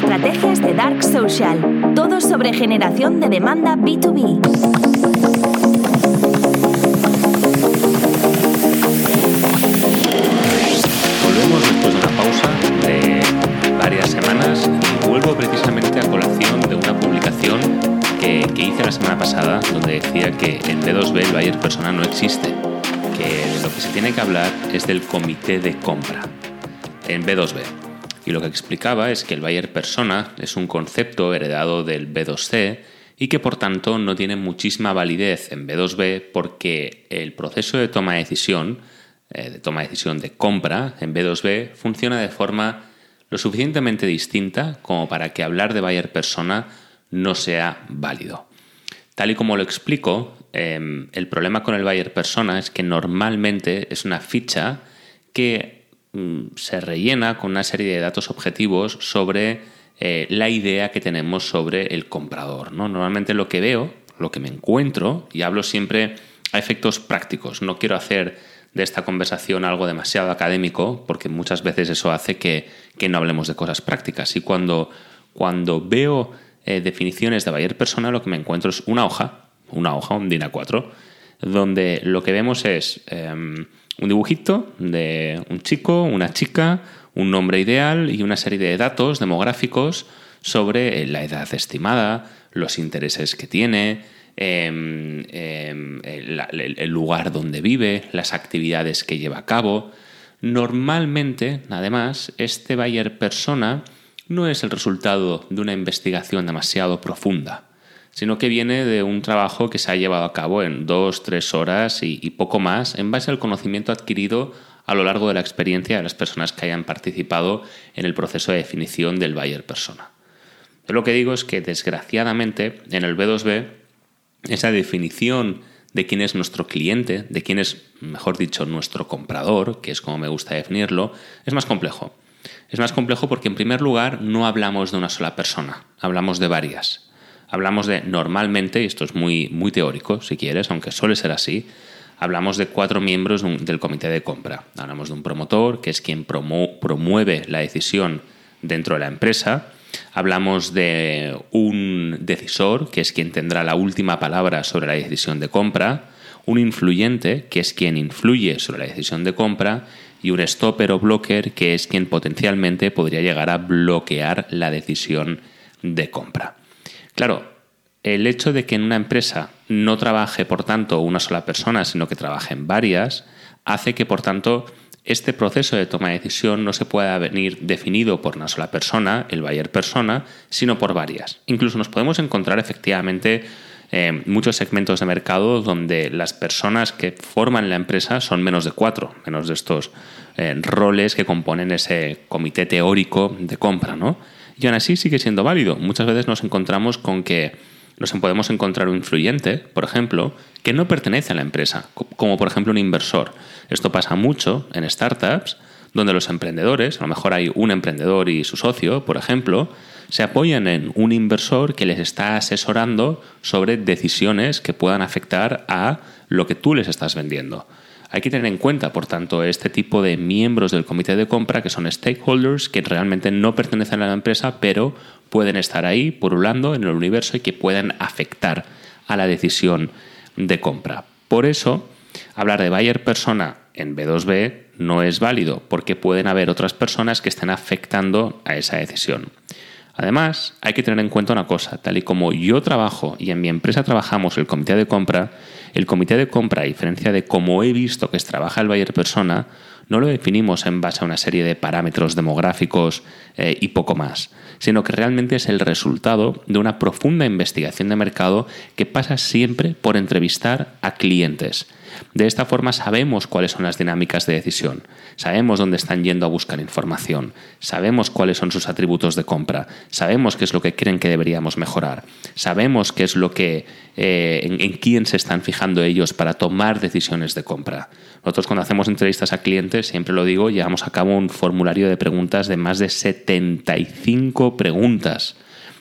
estrategias de Dark Social. Todo sobre generación de demanda B2B. Volvemos después de una pausa de varias semanas y vuelvo precisamente a colación de una publicación que, que hice la semana pasada donde decía que en B2B el buyer persona no existe, que lo que se tiene que hablar es del comité de compra en B2B. Y lo que explicaba es que el buyer persona es un concepto heredado del B2C y que por tanto no tiene muchísima validez en B2B porque el proceso de toma de decisión, eh, de toma de decisión de compra en B2B funciona de forma lo suficientemente distinta como para que hablar de buyer persona no sea válido. Tal y como lo explico, em, el problema con el buyer persona es que normalmente es una ficha que se rellena con una serie de datos objetivos sobre eh, la idea que tenemos sobre el comprador. ¿no? Normalmente lo que veo, lo que me encuentro, y hablo siempre a efectos prácticos, no quiero hacer de esta conversación algo demasiado académico, porque muchas veces eso hace que, no hablemos de cosas prácticas. Y cuando, cuando veo eh, definiciones de Bayer persona, lo que me encuentro es una hoja, una hoja, un DIN A4, donde lo que vemos es em, un dibujito de un chico, una chica, un nombre ideal y una serie de datos demográficos sobre la edad estimada, los intereses que tiene, em, em, el, lugar donde vive, las actividades que lleva a cabo. Normalmente, además, este buyer persona no es el resultado de una investigación demasiado profunda sino que viene de un trabajo que se ha llevado a cabo en dos, tres horas y, poco más, en base al conocimiento adquirido a lo largo de la experiencia de las personas que hayan participado en el proceso de definición del buyer persona. Yo lo que digo es que desgraciadamente en el B2B esa definición de quién es nuestro cliente, de quién es, mejor dicho, nuestro comprador, que es como me gusta definirlo, es más complejo. Es más complejo porque en primer lugar no hablamos de una sola persona, hablamos de varias hablamos de normalmente, y esto es muy, muy teórico si quieres, aunque suele ser así, hablamos de cuatro miembros del comité de compra. Hablamos de un promotor, que es quien promueve la decisión dentro de la empresa. Hablamos de un decisor, que es quien tendrá la última palabra sobre la decisión de compra. Un influyente, que es quien influye sobre la decisión de compra. Y un stopper o blocker, que es quien potencialmente podría llegar a bloquear la decisión de compra. Claro, el hecho de que en una empresa no trabaje, por tanto, una sola persona, sino que trabajen varias, hace que, por tanto, este proceso de toma de decisión no se pueda venir definido por una sola persona, el buyer persona, sino por varias. Incluso nos podemos encontrar efectivamente eh, muchos segmentos de mercado donde las personas que forman la empresa son menos de cuatro, menos de estos eh, roles que componen ese comité teórico de compra, ¿no? Y aún así sigue siendo válido. Muchas veces nos encontramos con que nos podemos encontrar un influyente, por ejemplo, que no pertenece a la empresa, como por ejemplo un inversor. Esto pasa mucho en startups, donde los emprendedores, a lo mejor hay un emprendedor y su socio, por ejemplo, se apoyan en un inversor que les está asesorando sobre decisiones que puedan afectar a lo que tú les estás vendiendo. Hay que tener en cuenta, por tanto, este tipo de miembros del comité de compra que son stakeholders que realmente no pertenecen a la empresa, pero pueden estar ahí purulando en el universo y que pueden afectar a la decisión de compra. Por eso, hablar de buyer persona en B2B no es válido, porque pueden haber otras personas que estén afectando a esa decisión. Además, hay que tener en cuenta una cosa, tal y como yo trabajo y en mi empresa trabajamos el comité de compra, el comité de compra, a diferencia de cómo he visto que trabaja el buyer persona, no lo definimos en base a una serie de parámetros demográficos eh, y poco más, sino que realmente es el resultado de una profunda investigación de mercado que pasa siempre por entrevistar a clientes de esta forma sabemos cuáles son las dinámicas de decisión, sabemos dónde están yendo a buscar información, sabemos cuáles son sus atributos de compra, sabemos qué es lo que creen que deberíamos mejorar, sabemos qué es lo que eh, en, en quién se están fijando ellos para tomar decisiones de compra. Nosotros cuando hacemos entrevistas a clientes, siempre lo digo, llevamos a cabo un formulario de preguntas de más de 75 preguntas.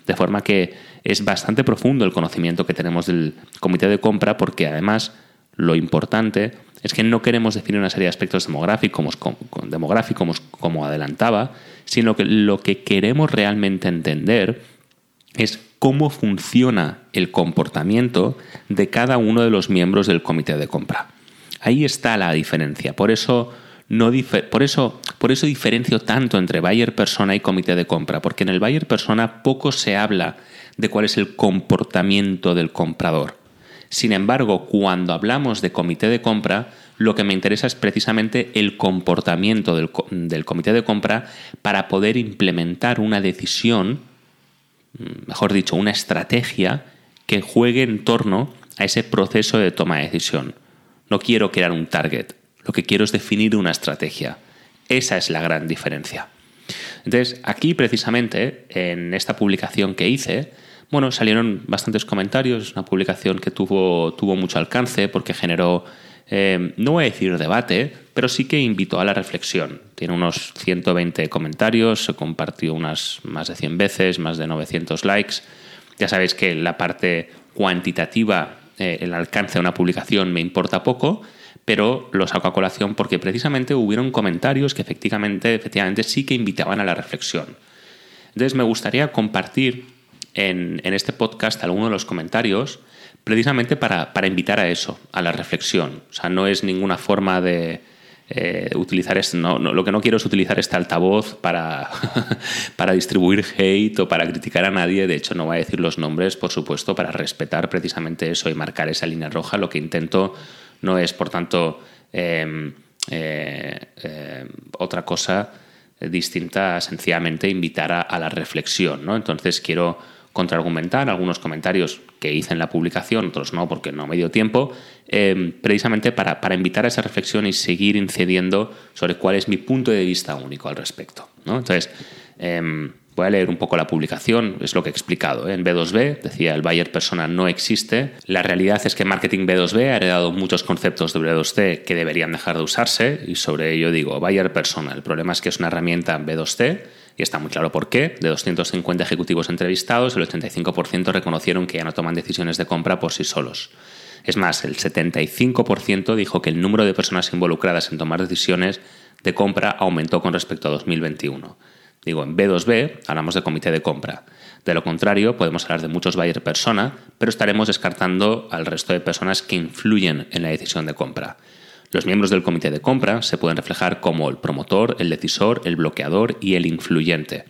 De forma que es bastante profundo el conocimiento que tenemos del comité de compra porque además lo importante es que no queremos definir una serie de aspectos demográficos, como adelantaba, sino que lo que queremos realmente entender es cómo funciona el comportamiento de cada uno de los miembros del comité de compra. Ahí está la diferencia. Por eso, no por eso, por eso diferencio tanto entre buyer persona y comité de compra, porque en el buyer persona poco se habla de cuál es el comportamiento del comprador. Sin embargo, cuando hablamos de comité de compra, lo que me interesa es precisamente el comportamiento del, comité de compra para poder implementar una decisión Mm, mejor dicho, una estrategia que juegue en torno a ese proceso de toma de decisión. No quiero crear un target, lo que quiero es definir una estrategia. Esa es la gran diferencia. Entonces, aquí precisamente, en esta publicación que hice, bueno, salieron bastantes comentarios, una publicación que tuvo, tuvo mucho alcance porque generó Em, no voy a decir debate, pero sí que invitó a la reflexión. Tiene unos 120 comentarios, se compartió unas más de 100 veces, más de 900 likes. Ya sabéis que la parte cuantitativa, eh, el alcance de una publicación me importa poco, pero lo saco a colación porque precisamente hubieron comentarios que efectivamente, efectivamente sí que invitaban a la reflexión. Entonces me gustaría compartir en, este podcast algunos de los comentarios precisamente para, invitar a eso, a la reflexión. O sea, no es ninguna forma de eh, utilizar esto. No, lo que no quiero es utilizar este altavoz para, para distribuir hate o para criticar a nadie. De hecho, no voy a decir los nombres, por supuesto, para respetar precisamente eso y marcar esa línea roja. Lo que intento no es, por tanto, em, eh, eh, otra cosa distinta, sencillamente invitar a, a la reflexión. ¿no? Entonces, quiero contraargumentar algunos comentarios que hice en la publicación, otros no, porque no me dio tiempo, eh, precisamente para, invitar a esa reflexión y seguir incidiendo sobre cuál es mi punto de vista único al respecto. Entonces, em, voy a leer un poco la publicación, es lo que he explicado. ¿eh? En B2B, decía, el buyer persona no existe. La realidad es que marketing B2B ha heredado muchos conceptos de B2C que deberían dejar de usarse y sobre ello digo, buyer persona, el problema es que es una herramienta B2C y está muy claro por qué. De 250 ejecutivos entrevistados, el 85% reconocieron que ya no toman decisiones de compra por sí solos. Es más, el 75% dijo que el número de personas involucradas en tomar decisiones de compra aumentó con respecto a 2021. Digo, en B2B hablamos de comité de compra. De lo contrario, podemos hablar de muchos buyer persona, pero estaremos descartando al resto de personas que influyen en la decisión de compra. Los miembros del comité de compra se pueden reflejar como el promotor, el decisor, el bloqueador y el influyente.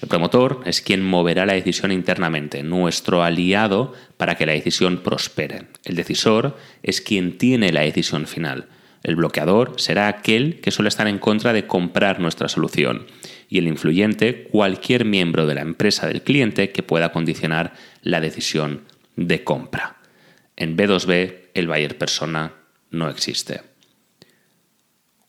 El promotor es quien moverá la decisión internamente, nuestro aliado para que la decisión prospere. El decisor es quien tiene la decisión final. El bloqueador será aquel que suele estar en contra de comprar nuestra solución. Y el influyente, cualquier miembro de la empresa del cliente que pueda condicionar la decisión de compra. En B2B, el buyer persona no existe.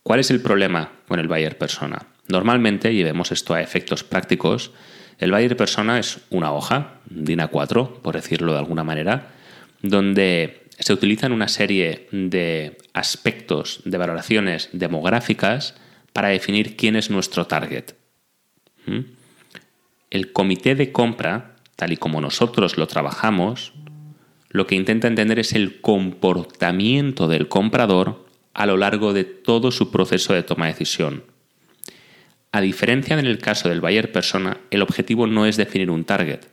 ¿Cuál es el problema con el buyer persona? Normalmente, y vemos esto a efectos prácticos, el buyer persona es una hoja, DIN A4, por decirlo de alguna manera, donde se utilizan una serie de aspectos, de valoraciones demográficas para definir quién es nuestro target. ¿Mm? El comité de compra, tal y como nosotros lo trabajamos, lo que intenta entender es el comportamiento del comprador a lo largo de todo su proceso de toma de decisión. A diferencia en el caso del buyer persona, el objetivo no es definir un target.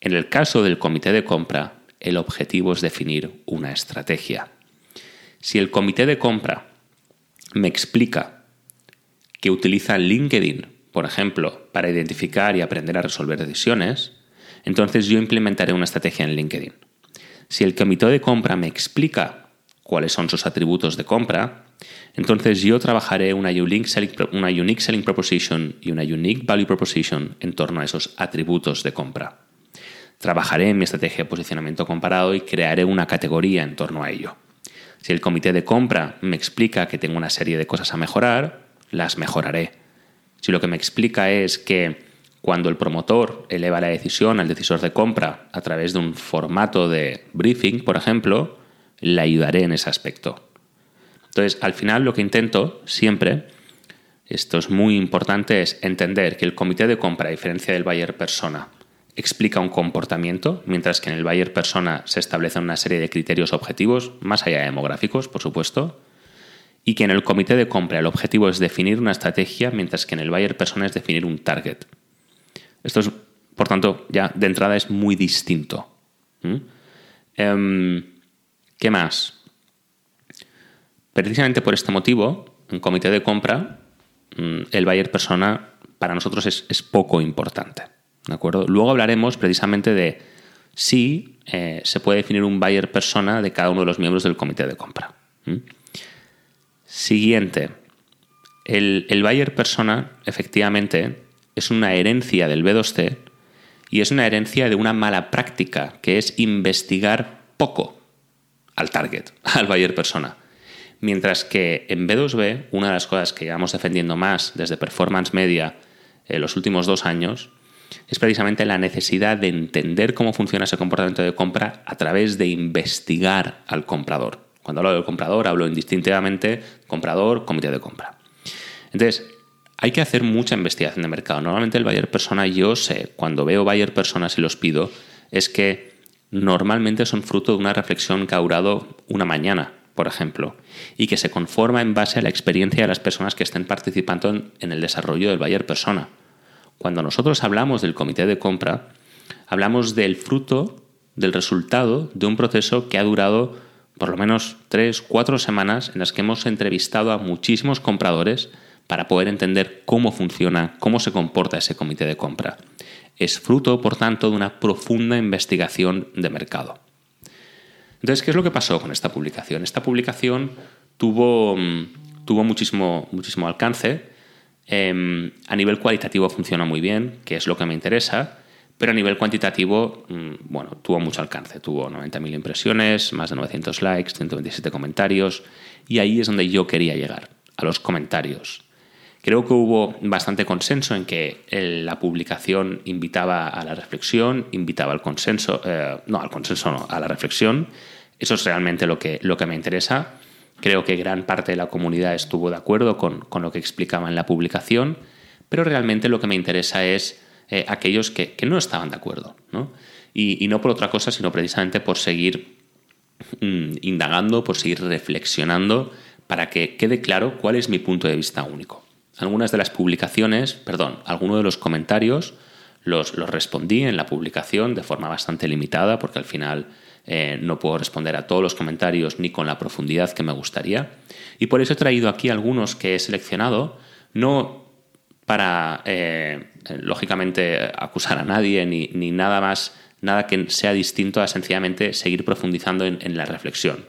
En el caso del comité de compra, el objetivo es definir una estrategia. Si el comité de compra me explica que utiliza LinkedIn, por ejemplo, para identificar y aprender a resolver decisiones, entonces yo implementaré una estrategia en LinkedIn. Si el comité de compra me explica cuáles son sus atributos de compra, entonces yo trabajaré una unique, selling, proposition y una unique value proposition en torno a esos atributos de compra. Trabajaré en mi estrategia de posicionamiento comparado y crearé una categoría en torno a ello. Si el comité de compra me explica que tengo una serie de cosas a mejorar, las mejoraré. Si lo que me explica es que cuando el promotor eleva la decisión al decisor de compra a través de un formato de briefing, por ejemplo, le ayudaré en ese aspecto. Entonces, al final lo que intento siempre, esto es muy importante, es entender que el comité de compra, a diferencia del buyer persona, explica un comportamiento, mientras que en el buyer persona se establecen una serie de criterios objetivos, más allá de demográficos, por supuesto, y que en el comité de compra el objetivo es definir una estrategia, mientras que en el buyer persona es definir un target. Esto es, por tanto, ya de entrada es muy distinto. Em, ¿Qué más? Precisamente por este motivo, en comité de compra, mm, el buyer persona para nosotros es, poco importante. ¿De acuerdo? Luego hablaremos precisamente de si eh, se puede definir un buyer persona de cada uno de los miembros del comité de compra. Siguiente. El, el buyer persona, efectivamente, es una herencia del B2C y es una herencia de una mala práctica, que es investigar poco al target, al buyer persona. Mientras que en B2B, una de las cosas que llevamos defendiendo más desde Performance Media en los últimos dos años es precisamente la necesidad de entender cómo funciona ese comportamiento de compra a través de investigar al comprador. Cuando hablo del comprador, hablo indistintivamente comprador, comité de compra. Entonces, hay que hacer mucha investigación de mercado. Normalmente el buyer persona, yo sé, cuando veo buyer personas y los pido, es que normalmente son fruto de una reflexión que ha durado una mañana por ejemplo, y que se conforma en base a la experiencia de las personas que estén participando en, el desarrollo del buyer persona. Cuando nosotros hablamos del comité de compra, hablamos del fruto, del resultado de un proceso que ha durado por lo menos tres, cuatro semanas en las que hemos entrevistado a muchísimos compradores para poder entender cómo funciona, cómo se comporta ese comité de compra. Es fruto, por tanto, de una profunda investigación de mercado. Entonces, ¿qué es lo que pasó con esta publicación? Esta publicación tuvo, mm, tuvo muchísimo, muchísimo alcance. Em, a nivel cualitativo funciona muy bien, que es lo que me interesa, pero a nivel cuantitativo, mm, bueno, tuvo mucho alcance. Tuvo 90.000 impresiones, más de 900 likes, 127 comentarios, y ahí es donde yo quería llegar, a los comentarios. Creo que hubo bastante consenso en que la publicación invitaba a la reflexión, invitaba al consenso, eh, no, al consenso no, a la reflexión. Eso es realmente lo que, me interesa. Creo que gran parte de la comunidad estuvo de acuerdo con, lo que explicaba en la publicación, pero realmente lo que me interesa es eh, aquellos que, no estaban de acuerdo. Y, no por otra cosa, sino precisamente por seguir mm, indagando, por seguir reflexionando, para que quede claro cuál es mi punto de vista único algunas de las publicaciones, perdón, algunos de los comentarios los, respondí en la publicación de forma bastante limitada porque al final eh, no puedo responder a todos los comentarios ni con la profundidad que me gustaría. Y por eso he traído aquí algunos que he seleccionado, no para, eh, lógicamente, acusar a nadie ni, ni, nada más, nada que sea distinto a sencillamente seguir profundizando en la reflexión.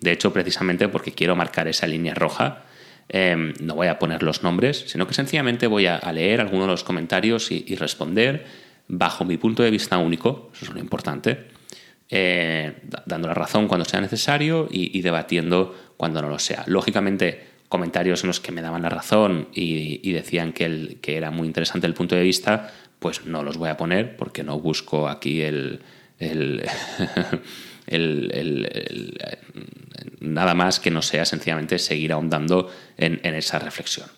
De hecho, precisamente porque quiero marcar esa línea roja Em, no voy a poner los nombres, sino que sencillamente voy a, leer algunos de los comentarios y, responder bajo mi punto de vista único, eso es lo importante, eh, dando la razón cuando sea necesario y, debatiendo cuando no lo sea. Lógicamente, comentarios en los que me daban la razón y, decían que, era muy interesante el punto de vista, pues no los voy a poner porque no busco aquí el, nada más que no sea sencillamente seguir ahondando en, esa reflexión.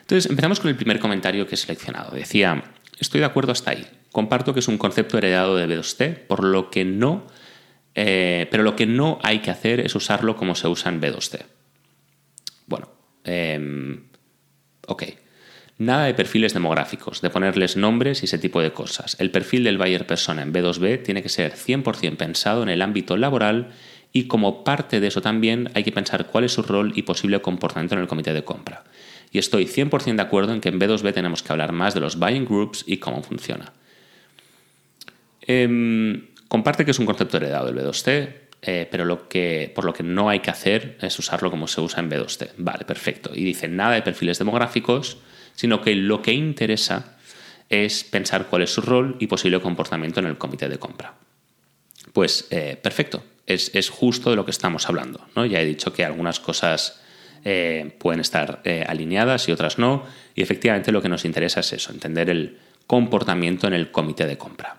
Entonces, empezamos con el primer comentario que he seleccionado. Decía, estoy de acuerdo hasta ahí. Comparto que es un concepto heredado de B2C, por lo que no, eh, pero lo que no hay que hacer es usarlo como se usa en B2C. Bueno, em, ok. Nada de perfiles demográficos, de ponerles nombres y ese tipo de cosas. El perfil del buyer persona en B2B tiene que ser 100% pensado en el ámbito laboral y como parte de eso también hay que pensar cuál es su rol y posible comportamiento en el comité de compra. Y estoy 100% de acuerdo en que en B2B tenemos que hablar más de los buying groups y cómo funciona. Em, comparte que es un concepto heredado del B2C, eh, pero lo que, por lo que no hay que hacer es usarlo como se usa en B2C. Vale, perfecto. Y dice nada de perfiles demográficos, sino que lo que interesa es pensar cuál es su rol y posible comportamiento en el comité de compra. Pues eh, perfecto, es, justo de lo que estamos hablando. ¿no? Ya he dicho que algunas cosas eh, pueden estar eh, alineadas y otras no, y efectivamente lo que nos interesa es eso, entender el comportamiento en el comité de compra.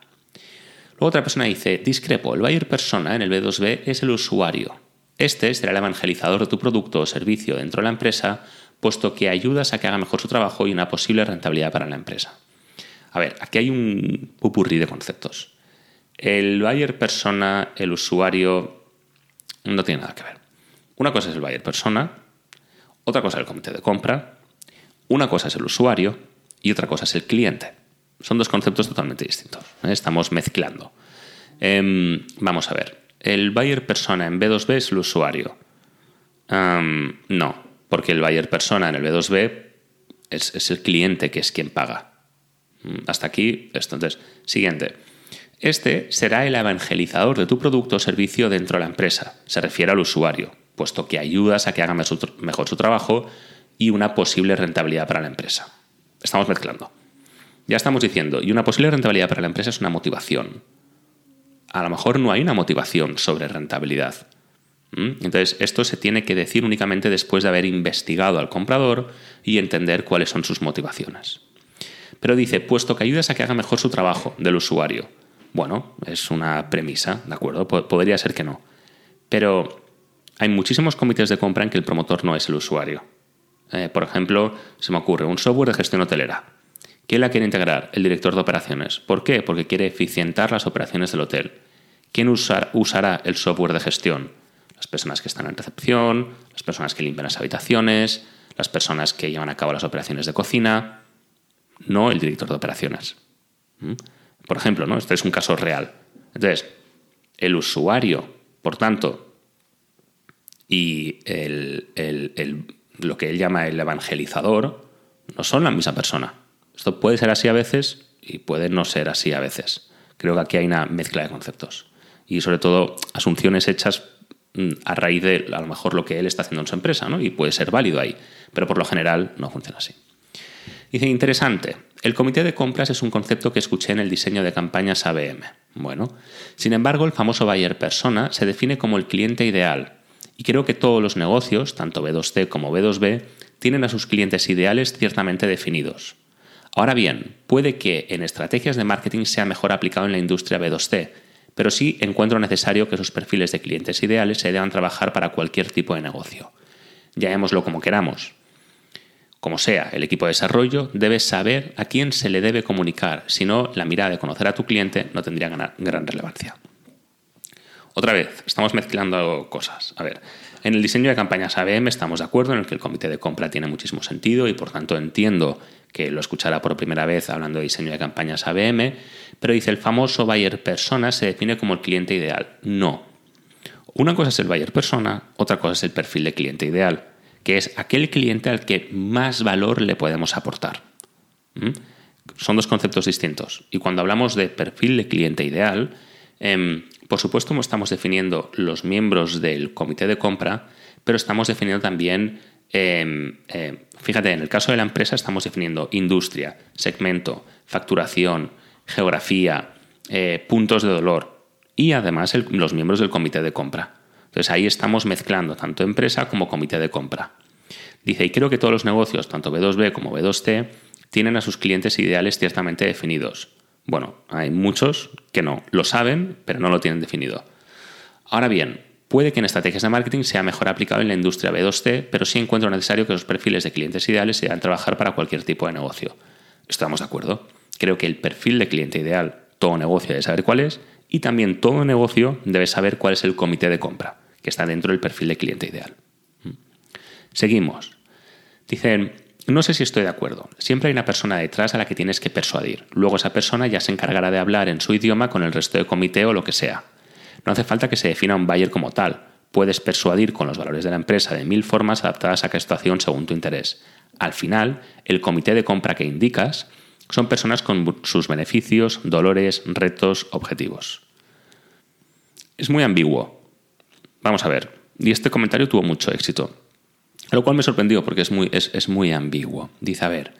Luego otra persona dice, discrepo, el buyer persona en el B2B es el usuario. Este será el evangelizador de tu producto o servicio dentro de la empresa puesto que ayudas a que haga mejor su trabajo y una posible rentabilidad para la empresa. A ver, aquí hay un pupurrí de conceptos. El buyer persona, el usuario, no tiene nada que ver. Una cosa es el buyer persona, otra cosa es el comité de compra, una cosa es el usuario y otra cosa es el cliente. Son dos conceptos totalmente distintos. Estamos mezclando. Em, vamos a ver. ¿El buyer persona en B2B es el usuario? no, porque el buyer persona en el B2B es, el cliente que es quien paga. Mm, hasta aquí. Entonces, siguiente. Este será el evangelizador de tu producto o servicio dentro de la empresa. Se refiere al usuario, puesto que ayudas a que haga mejor su trabajo y una posible rentabilidad para la empresa. Estamos mezclando. Ya estamos diciendo, y una posible rentabilidad para la empresa es una motivación. A lo mejor no hay una motivación sobre rentabilidad. Entonces, esto se tiene que decir únicamente después de haber investigado al comprador y entender cuáles son sus motivaciones. Pero dice, puesto que ayudas a que haga mejor su trabajo del usuario. Bueno, es una premisa, ¿de acuerdo? podría ser que no. Pero hay muchísimos comités de compra en que el promotor no es el usuario. Eh, por ejemplo, se me ocurre un software de gestión hotelera. ¿Quién la quiere integrar? El director de operaciones. ¿Por qué? Porque quiere eficientar las operaciones del hotel. ¿Quién usará el software de gestión? las personas que están en recepción, las personas que limpian las habitaciones, las personas que llevan a cabo las operaciones de cocina, no el director de operaciones. ¿Mm? Por ejemplo, ¿no? este es un caso real. Entonces, el usuario, por tanto, y lo que él llama el evangelizador, no son la misma persona. Esto puede ser así a veces y puede no ser así a veces. Creo que aquí hay una mezcla de conceptos. Y sobre todo asunciones hechas Mm, a raíz de a lo mejor lo que él está haciendo en su empresa, ¿no? Y puede ser válido ahí, pero por lo general no funciona así. Dice, interesante, el comité de compras es un concepto que escuché en el diseño de campañas ABM. Bueno, sin embargo, el famoso buyer persona se define como el cliente ideal, y creo que todos los negocios, tanto B2C como B2B, tienen a sus clientes ideales ciertamente definidos. Ahora bien, puede que en estrategias de marketing sea mejor aplicado en la industria B2C, pero sí encuentro necesario que esos perfiles de clientes ideales se deban trabajar para cualquier tipo de negocio. Llamémoslo como queramos. Como sea, el equipo de desarrollo debe saber a quién se le debe comunicar, si no, la mirada de conocer a tu cliente no tendría gran relevancia. Otra vez, estamos mezclando cosas. A ver, en el diseño de campañas ABM estamos de acuerdo en el que el comité de compra tiene muchísimo sentido y por tanto entiendo que lo escuchará por primera vez hablando de diseño de campañas ABM, pero dice el famoso buyer persona se define como el cliente ideal. No. Una cosa es el buyer persona, otra cosa es el perfil de cliente ideal, que es aquel cliente al que más valor le podemos aportar. ¿Mm? Son dos conceptos distintos. Y cuando hablamos de perfil de cliente ideal, em, por supuesto estamos definiendo los miembros del comité de compra, pero estamos definiendo también Em, em, fíjate, en el caso de la empresa estamos definiendo industria, segmento, facturación, geografía, eh, puntos de dolor y además los miembros del comité de compra. Entonces ahí estamos mezclando tanto empresa como comité de compra. Dice, y creo que todos los negocios, tanto B2B como B2C, tienen a sus clientes ideales ciertamente definidos. Bueno, hay muchos que no, lo saben, pero no lo tienen definido. Ahora bien, Puede que en estrategias de marketing sea mejor aplicado en la industria B2C, pero sí encuentro necesario que los perfiles de clientes ideales se trabajar para cualquier tipo de negocio. Estamos de acuerdo. Creo que el perfil de cliente ideal, todo negocio debe saber cuál es, y también todo negocio debe saber cuál es el comité de compra, que está dentro del perfil de cliente ideal. Seguimos. Dicen, no sé si estoy de acuerdo. Siempre hay una persona detrás a la que tienes que persuadir. Luego esa persona ya se encargará de hablar en su idioma con el resto del comité o lo que sea. No hace falta que se defina un buyer como tal. Puedes persuadir con los valores de la empresa de mil formas adaptadas a cada situación según tu interés. Al final, el comité de compra que indicas son personas con sus beneficios, dolores, retos, objetivos. Es muy ambiguo. Vamos a ver. Y este comentario tuvo mucho éxito. Lo cual me sorprendió porque es muy, es, es muy ambiguo. Dice, a ver,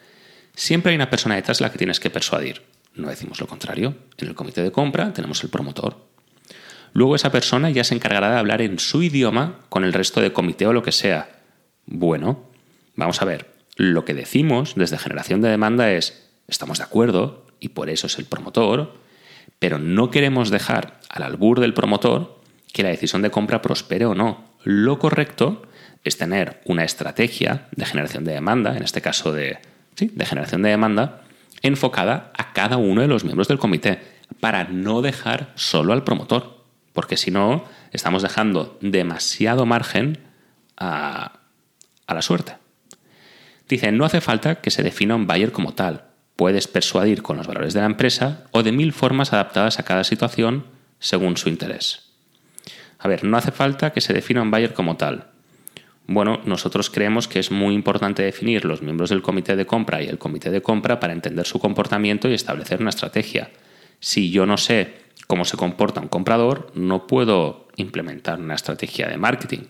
siempre hay una persona detrás de la que tienes que persuadir. No decimos lo contrario. En el comité de compra tenemos el promotor, Luego esa persona ya se encargará de hablar en su idioma con el resto de comité o lo que sea. Bueno, vamos a ver. Lo que decimos desde generación de demanda es, estamos de acuerdo, y por eso es el promotor, pero no queremos dejar al albur del promotor que la decisión de compra prospere o no. Lo correcto es tener una estrategia de generación de demanda, en este caso de, generación de demanda, enfocada a cada uno de los miembros del comité para no dejar solo al promotor, porque si no, estamos dejando demasiado margen a, a la suerte. Dice, no hace falta que se defina un buyer como tal. Puedes persuadir con los valores de la empresa o de mil formas adaptadas a cada situación según su interés. A ver, no hace falta que se defina un buyer como tal. Bueno, nosotros creemos que es muy importante definir los miembros del comité de compra y el comité de compra para entender su comportamiento y establecer una estrategia. Si yo no sé cómo se comporta un comprador, no puedo implementar una estrategia de marketing.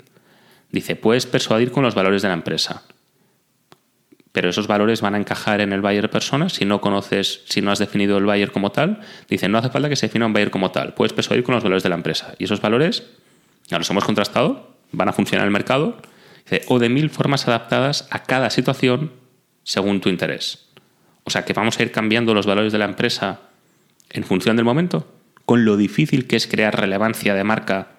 Dice, puedes persuadir con los valores de la empresa. Pero esos valores van a encajar en el buyer persona si no conoces, si no has definido el buyer como tal. Dice, no hace falta que se defina un buyer como tal. Puedes persuadir con los valores de la empresa. Y esos valores, ya los hemos contrastado, van a funcionar en el mercado o de mil formas adaptadas a cada situación según tu interés. O sea que vamos a ir cambiando los valores de la empresa en función del momento, con lo difícil que es crear relevancia de marca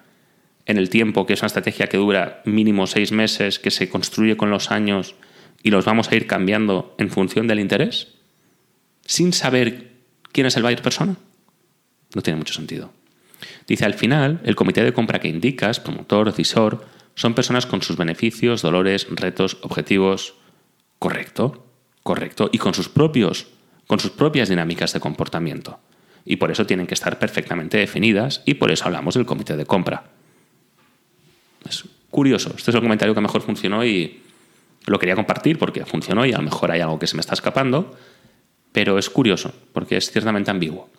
en el tiempo, que es una estrategia que dura mínimo seis meses, que se construye con los años y los vamos a ir cambiando en función del interés, sin saber quién es el buyer persona. No tiene mucho sentido. Dice, al final, el comité de compra que indicas, promotor, decisor, son personas con sus beneficios, dolores, retos, objetivos. Correcto, correcto. Y con sus propios, con sus propias dinámicas de comportamiento. Y por eso tienen que estar perfectamente definidas y por eso hablamos del comité de compra. Es curioso. Este es el comentario que mejor funcionó y lo quería compartir porque funcionó y a lo mejor hay algo que se me está escapando, pero es curioso porque es ciertamente ambiguo.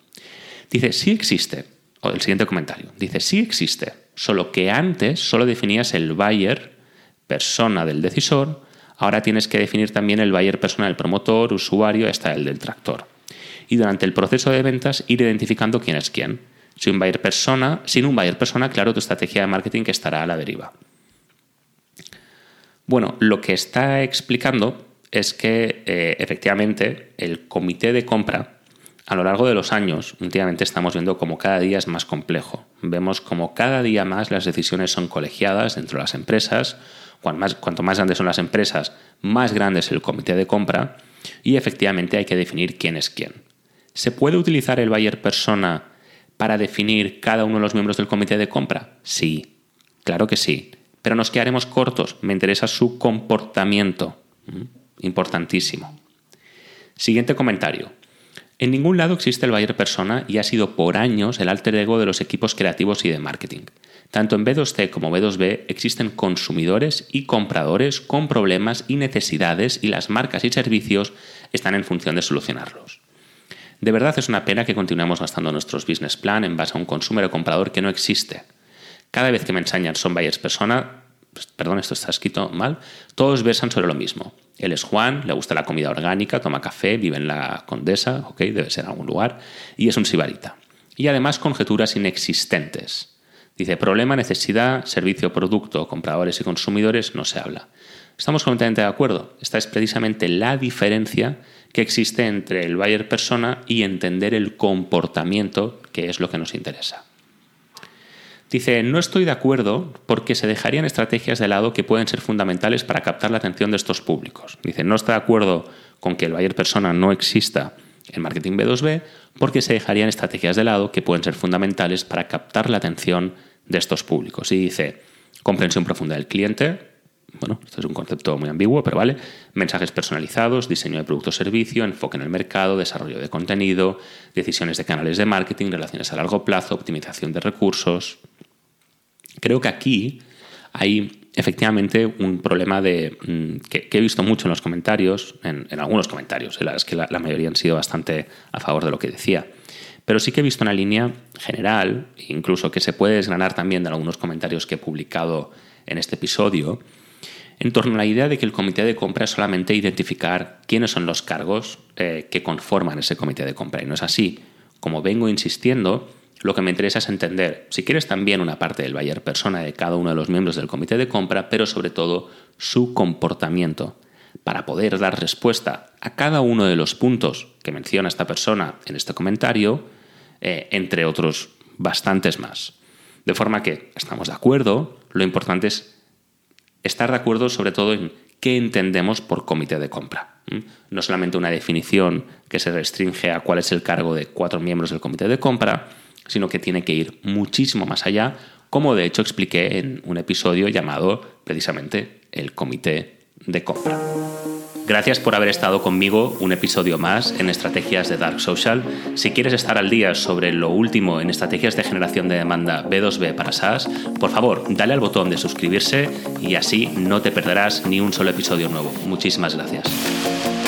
Dice, sí existe, o el siguiente comentario, dice, sí existe solo que antes solo definías el buyer, persona del decisor, ahora tienes que definir también el buyer persona del promotor, usuario, hasta el del tractor. Y durante el proceso de ventas ir identificando quién es quién. Si un buyer persona, sin un buyer persona, claro, tu estrategia de marketing que estará a la deriva. Bueno, lo que está explicando es que eh, efectivamente el comité de compra a lo largo de los años, últimamente estamos viendo como cada día es más complejo. Vemos como cada día más las decisiones son colegiadas dentro de las empresas. Cuanto más, cuanto más grandes son las empresas, más grande es el comité de compra y efectivamente hay que definir quién es quién. ¿Se puede utilizar el buyer persona para definir cada uno de los miembros del comité de compra? Sí, claro que sí. Pero nos quedaremos cortos. Me interesa su comportamiento. ¿Mm? Importantísimo. Siguiente comentario. En ningún lado existe el buyer persona y ha sido por años el alter ego de los equipos creativos y de marketing. Tanto en B2C como B2B existen consumidores y compradores con problemas y necesidades y las marcas y servicios están en función de solucionarlos. De verdad es una pena que continuemos gastando nuestros business plan en base a un consumer o comprador que no existe. Cada vez que me enseñan son buyers persona, pues, perdón, esto está escrito mal, todos versan sobre lo mismo. Él es Juan, le gusta la comida orgánica, toma café, vive en la Condesa, ok, debe ser en algún lugar, y es un sibarita. Y además conjeturas inexistentes. Dice, problema, necesidad, servicio, producto, compradores y consumidores, no se habla. Estamos completamente de acuerdo. Esta es precisamente la diferencia que existe entre el buyer persona y entender el comportamiento, que es lo que nos interesa. Dice, no estoy de acuerdo porque se dejarían estrategias de lado que pueden ser fundamentales para captar la atención de estos públicos. Dice, no está de acuerdo con que el buyer persona no exista en marketing B2B porque se dejarían estrategias de lado que pueden ser fundamentales para captar la atención de estos públicos. Y dice, comprensión profunda del cliente, bueno, esto es un concepto muy ambiguo, pero vale, mensajes personalizados, diseño de producto o servicio, enfoque en el mercado, desarrollo de contenido, decisiones de canales de marketing, relaciones a largo plazo, optimización de recursos, Creo que aquí hay efectivamente un problema de, mm, que, he visto mucho en los comentarios, en, algunos comentarios, es que la, mayoría han sido bastante a favor de lo que decía. Pero sí que he visto una línea general, incluso que se puede desgranar también de algunos comentarios que he publicado en este episodio, en torno a la idea de que el comité de compra es solamente identificar quiénes son los cargos eh, que conforman ese comité de compra. Y no es así. Como vengo insistiendo, lo que me interesa es entender, si quieres, también una parte del buyer persona de cada uno de los miembros del comité de compra, pero sobre todo su comportamiento, para poder dar respuesta a cada uno de los puntos que menciona esta persona en este comentario, eh, entre otros bastantes más. De forma que estamos de acuerdo, lo importante es estar de acuerdo sobre todo en qué entendemos por comité de compra. No solamente una definición que se restringe a cuál es el cargo de cuatro miembros del comité de compra, sino que tiene que ir muchísimo más allá, como de hecho expliqué en un episodio llamado precisamente el comité de compra. Gracias por haber estado conmigo un episodio más en Estrategias de Dark Social. Si quieres estar al día sobre lo último en estrategias de generación de demanda B2B para SaaS, por favor, dale al botón de suscribirse y así no te perderás ni un solo episodio nuevo. Muchísimas gracias.